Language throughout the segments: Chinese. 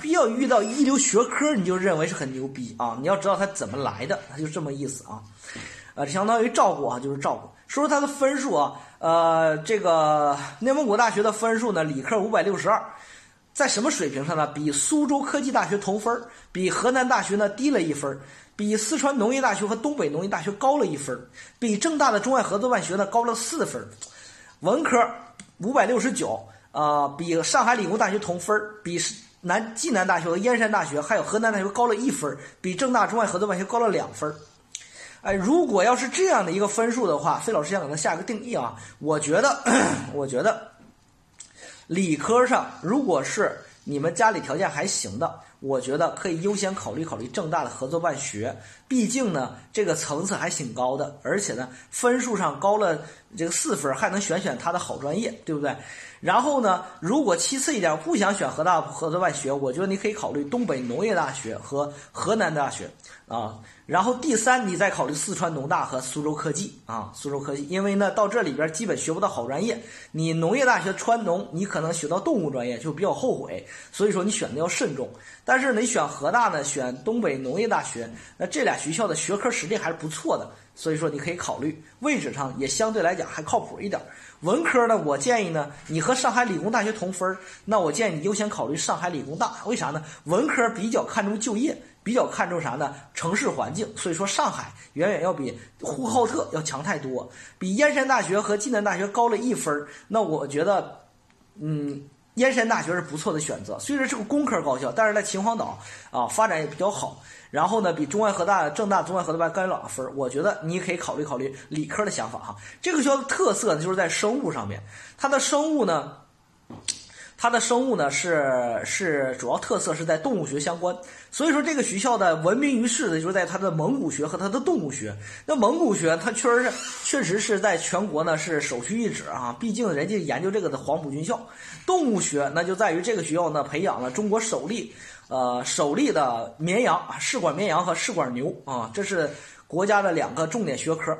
必要遇到一流学科，你就认为是很牛逼啊！你要知道它怎么来的，它就这么意思啊。呃，相当于照顾啊，就是照顾。说说它的分数啊，呃，这个内蒙古大学的分数呢，理科五百六十二，在什么水平上呢？比苏州科技大学同分比河南大学呢低了一分比四川农业大学和东北农业大学高了一分比郑大的中外合作办学呢高了四分文科五百六十九啊，比上海理工大学同分比南济南大学和燕山大学还有河南大学高了一分比郑大中外合作办学高了两分哎，如果要是这样的一个分数的话，费老师想给他下一个定义啊。我觉得，我觉得，理科上如果是你们家里条件还行的，我觉得可以优先考虑考虑正大的合作办学。毕竟呢，这个层次还挺高的，而且呢，分数上高了这个四分，还能选选他的好专业，对不对？然后呢，如果其次一点，不想选河大合作办学，我觉得你可以考虑东北农业大学和河南大学啊。然后第三，你再考虑四川农大和苏州科技啊，苏州科技，因为呢，到这里边基本学不到好专业。你农业大学川农，你可能学到动物专业就比较后悔，所以说你选的要慎重。但但是你选河大呢，选东北农业大学，那这俩学校的学科实力还是不错的，所以说你可以考虑，位置上也相对来讲还靠谱一点。文科呢，我建议呢，你和上海理工大学同分那我建议你优先考虑上海理工大，为啥呢？文科比较看重就业。比较看重啥呢？城市环境，所以说上海远远要比呼和浩特要强太多，比燕山大学和济南大学高了一分那我觉得，嗯，燕山大学是不错的选择。虽然是个工科高校，但是在秦皇岛啊发展也比较好。然后呢，比中外合大、郑大、中外合作办高两分我觉得你可以考虑考虑理科的想法哈。这个学校的特色呢，就是在生物上面，它的生物呢。它的生物呢是是主要特色是在动物学相关，所以说这个学校的闻名于世的就是在它的蒙古学和它的动物学。那蒙古学它确实是确实是在全国呢是首屈一指啊，毕竟人家研究这个的黄埔军校。动物学那就在于这个学校呢培养了中国首例呃首例的绵羊试管绵羊和试管牛啊，这是国家的两个重点学科。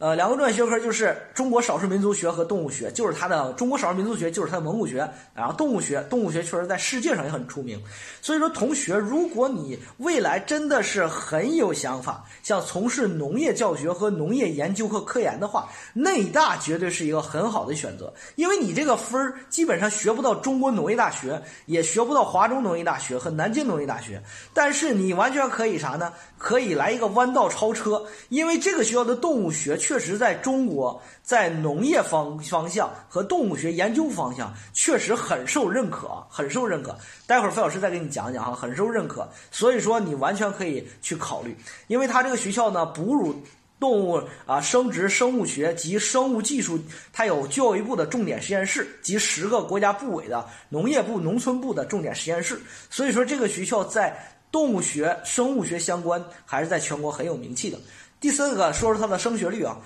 呃，两个重点学科就是中国少数民族学和动物学，就是它的中国少数民族学就是它的蒙古学，然后动物学，动物学确实在世界上也很出名。所以说，同学，如果你未来真的是很有想法，想从事农业教学和农业研究和科研的话，内大绝对是一个很好的选择，因为你这个分儿基本上学不到中国农业大学，也学不到华中农业大学和南京农业大学，但是你完全可以啥呢？可以来一个弯道超车，因为这个学校的动物学。确实，在中国，在农业方方向和动物学研究方向，确实很受认可，很受认可。待会儿费老师再给你讲讲哈，很受认可。所以说，你完全可以去考虑，因为它这个学校呢，哺乳动物啊、生殖生物学及生物技术，它有教育部的重点实验室及十个国家部委的农业部、农村部的重点实验室。所以说，这个学校在动物学、生物学相关，还是在全国很有名气的。第四个说说它的升学率啊，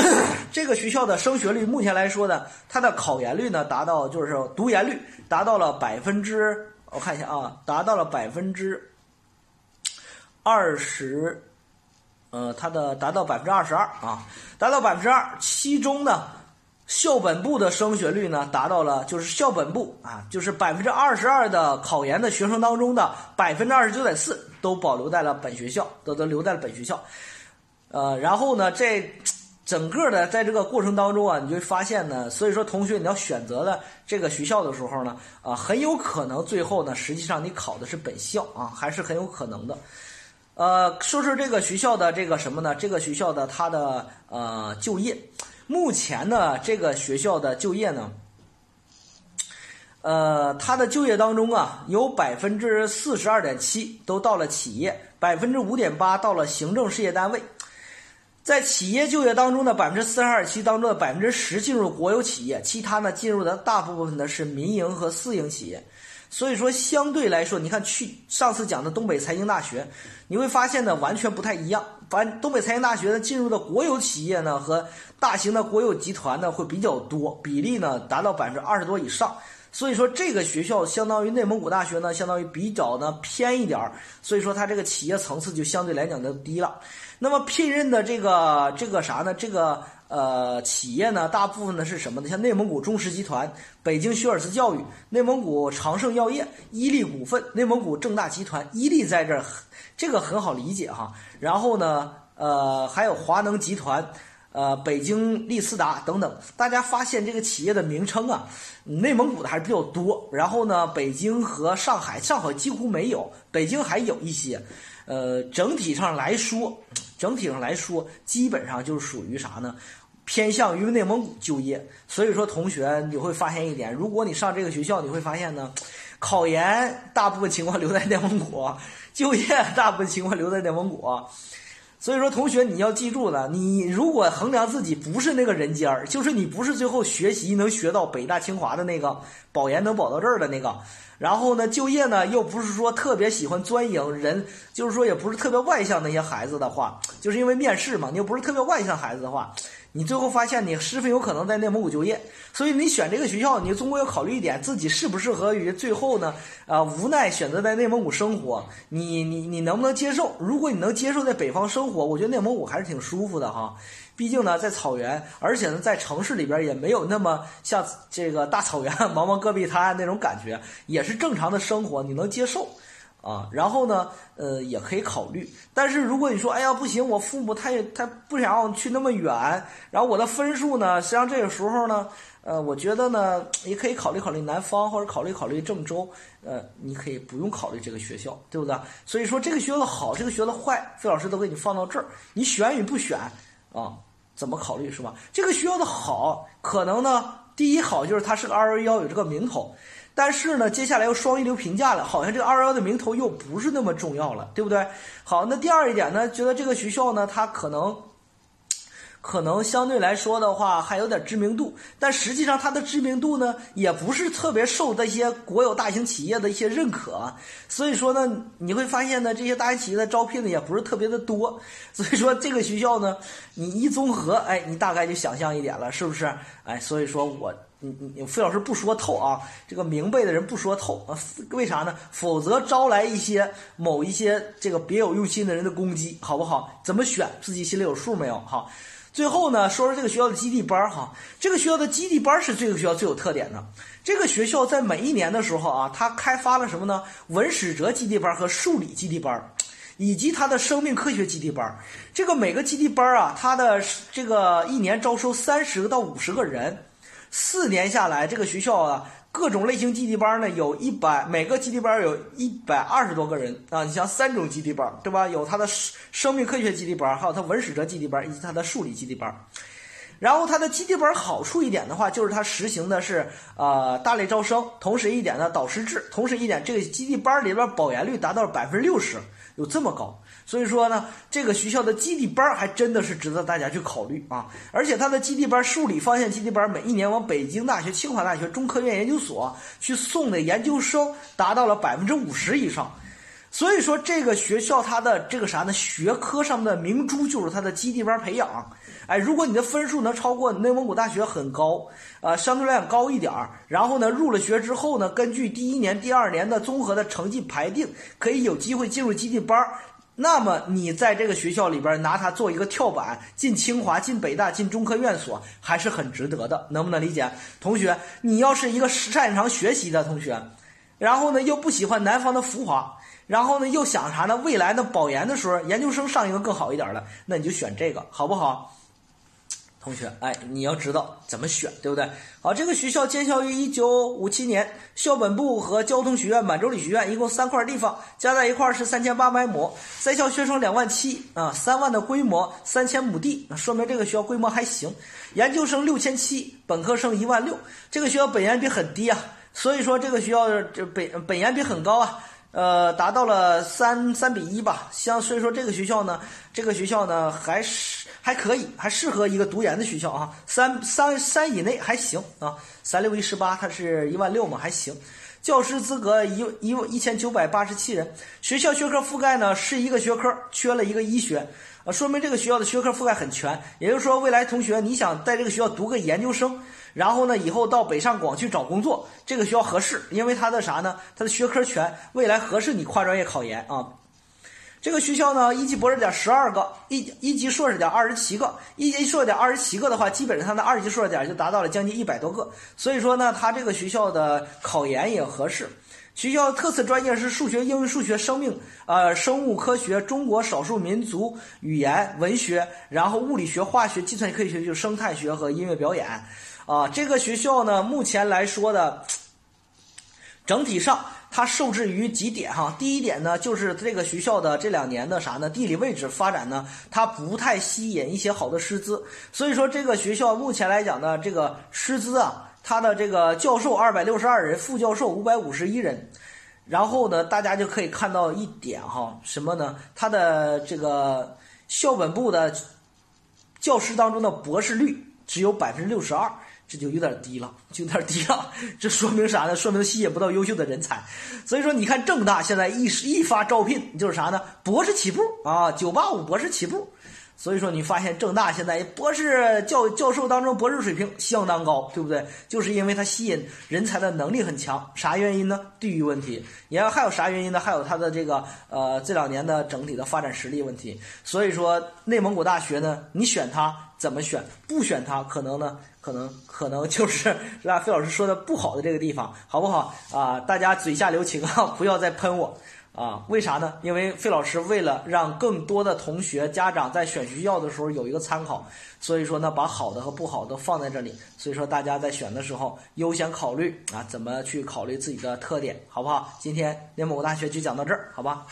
这个学校的升学率目前来说呢，它的考研率呢达到就是读研率达到了百分之，我看一下啊，达到了百分之二十，呃，它的达到百分之二十二啊，达到百分之二，其中呢，校本部的升学率呢达到了就是校本部啊，就是百分之二十二的考研的学生当中的百分之二十九点四都保留在了本学校，都都留在了本学校。呃，然后呢，这整个的在这个过程当中啊，你就发现呢，所以说同学你要选择了这个学校的时候呢，啊，很有可能最后呢，实际上你考的是本校啊，还是很有可能的。呃，说说这个学校的这个什么呢？这个学校的它的呃就业，目前呢，这个学校的就业呢，呃，它的就业当中啊，有百分之四十二点七都到了企业，百分之五点八到了行政事业单位。在企业就业当中的百分之四十二期当中的百分之十进入国有企业，其他呢进入的大部分呢是民营和私营企业，所以说相对来说，你看去上次讲的东北财经大学，你会发现呢完全不太一样。反东北财经大学呢进入的国有企业呢和大型的国有集团呢会比较多，比例呢达到百分之二十多以上。所以说这个学校相当于内蒙古大学呢，相当于比较呢偏一点儿，所以说它这个企业层次就相对来讲就低了。那么聘任的这个这个啥呢？这个呃企业呢，大部分呢是什么呢？像内蒙古中石集团、北京学而思教育、内蒙古长盛药业、伊利股份、内蒙古正大集团，伊利在这儿，这个很好理解哈。然后呢，呃，还有华能集团。呃，北京利斯达等等，大家发现这个企业的名称啊，内蒙古的还是比较多。然后呢，北京和上海，上海几乎没有，北京还有一些。呃，整体上来说，整体上来说，基本上就是属于啥呢？偏向于内蒙古就业。所以说，同学你会发现一点，如果你上这个学校，你会发现呢，考研大部分情况留在内蒙古，就业大部分情况留在内蒙古。所以说，同学，你要记住了，你如果衡量自己不是那个人尖儿，就是你不是最后学习能学到北大清华的那个，保研能保到这儿的那个，然后呢，就业呢又不是说特别喜欢钻营人，就是说也不是特别外向那些孩子的话，就是因为面试嘛，你又不是特别外向孩子的话。你最后发现你十分有可能在内蒙古就业，所以你选这个学校，你总归要考虑一点自己适不适合于最后呢？啊，无奈选择在内蒙古生活，你你你能不能接受？如果你能接受在北方生活，我觉得内蒙古还是挺舒服的哈。毕竟呢，在草原，而且呢，在城市里边也没有那么像这个大草原 茫茫戈壁滩那种感觉，也是正常的生活，你能接受。啊，然后呢，呃，也可以考虑。但是如果你说，哎呀，不行，我父母他也他不想让我去那么远，然后我的分数呢，实际上这个时候呢，呃，我觉得呢，也可以考虑考虑南方，或者考虑考虑郑州，呃，你可以不用考虑这个学校，对不对？所以说这个学校的好，这个学校的坏，费老师都给你放到这儿，你选与不选啊？怎么考虑是吧？这个学校的好，可能呢，第一好就是它是个二幺幺，有这个名头。但是呢，接下来又双一流评价了，好像这个二幺幺的名头又不是那么重要了，对不对？好，那第二一点呢，觉得这个学校呢，它可能，可能相对来说的话还有点知名度，但实际上它的知名度呢，也不是特别受这些国有大型企业的一些认可，所以说呢，你会发现呢，这些大型企业的招聘呢也不是特别的多，所以说这个学校呢，你一综合，哎，你大概就想象一点了，是不是？哎，所以说我。你你，费老师不说透啊，这个明白的人不说透啊，为啥呢？否则招来一些某一些这个别有用心的人的攻击，好不好？怎么选自己心里有数没有？哈，最后呢，说说这个学校的基地班哈，这个学校的基地班是这个学校最有特点的。这个学校在每一年的时候啊，它开发了什么呢？文史哲基地班和数理基地班，以及它的生命科学基地班。这个每个基地班啊，它的这个一年招收三十个到五十个人。四年下来，这个学校啊，各种类型基地班呢，有一百每个基地班有一百二十多个人啊。你像三种基地班，对吧？有它的生命科学基地班，还有它文史哲基地班，以及它的数理基地班。然后它的基地班好处一点的话，就是它实行的是呃大类招生，同时一点呢导师制，同时一点这个基地班里边保研率达到了百分之六十，有这么高。所以说呢，这个学校的基地班还真的是值得大家去考虑啊！而且它的基地班数理方向基地班，每一年往北京大学、清华大学、中科院研究所去送的研究生达到了百分之五十以上。所以说，这个学校它的这个啥呢？学科上面的明珠就是它的基地班培养。哎，如果你的分数能超过内蒙古大学很高，呃，相对来讲高一点儿，然后呢，入了学之后呢，根据第一年、第二年的综合的成绩排定，可以有机会进入基地班。那么你在这个学校里边拿它做一个跳板，进清华、进北大、进中科院所，还是很值得的，能不能理解？同学，你要是一个擅长学习的同学，然后呢又不喜欢南方的浮华，然后呢又想啥呢？未来的保研的时候，研究生上一个更好一点的，那你就选这个，好不好？同学，哎，你要知道怎么选，对不对？好，这个学校建校于一九五七年，校本部和交通学院、满洲里学院一共三块地方，加在一块是三千八百亩，在校学生两万七啊，三万的规模，三千亩地，那说明这个学校规模还行。研究生六千七，本科生一万六，这个学校本研比很低啊，所以说这个学校这本本研比很高啊。呃，达到了三三比一吧，相所以说这个学校呢，这个学校呢还是还可以，还适合一个读研的学校啊，三三三以内还行啊，三六一十八，它是一万六嘛，还行。教师资格一一一千九百八十七人，学校学科覆盖呢是一个学科，缺了一个医学。啊，说明这个学校的学科覆盖很全，也就是说，未来同学你想在这个学校读个研究生，然后呢，以后到北上广去找工作，这个学校合适，因为它的啥呢？它的学科全，未来合适你跨专业考研啊。这个学校呢，一级博士点十二个，一一级硕士点二十七个，一级硕士点二十七个的话，基本上它的二级硕士点就达到了将近一百多个。所以说呢，它这个学校的考研也合适。学校特色专业是数学、英语数学、生命、呃生物科学、中国少数民族语言、文学，然后物理学、化学、计算科学就是生态学和音乐表演。啊，这个学校呢，目前来说的整体上。它受制于几点哈？第一点呢，就是这个学校的这两年的啥呢？地理位置发展呢，它不太吸引一些好的师资，所以说这个学校目前来讲呢，这个师资啊，他的这个教授二百六十二人，副教授五百五十一人，然后呢，大家就可以看到一点哈，什么呢？他的这个校本部的教师当中的博士率只有百分之六十二。这就有点低了，就有点低了。这说明啥呢？说明吸引不到优秀的人才。所以说，你看正大现在一一发招聘，就是啥呢？博士起步啊，九八五博士起步。所以说，你发现正大现在博士教教授当中博士水平相当高，对不对？就是因为它吸引人才的能力很强。啥原因呢？地域问题。你要还有啥原因呢？还有它的这个呃这两年的整体的发展实力问题。所以说，内蒙古大学呢，你选它怎么选？不选它，可能呢，可能可能就是让费老师说的不好的这个地方，好不好啊？大家嘴下留情啊，不要再喷我。啊，为啥呢？因为费老师为了让更多的同学、家长在选学校的时候有一个参考，所以说呢，把好的和不好的放在这里。所以说，大家在选的时候优先考虑啊，怎么去考虑自己的特点，好不好？今天内蒙古大学就讲到这儿，好吧？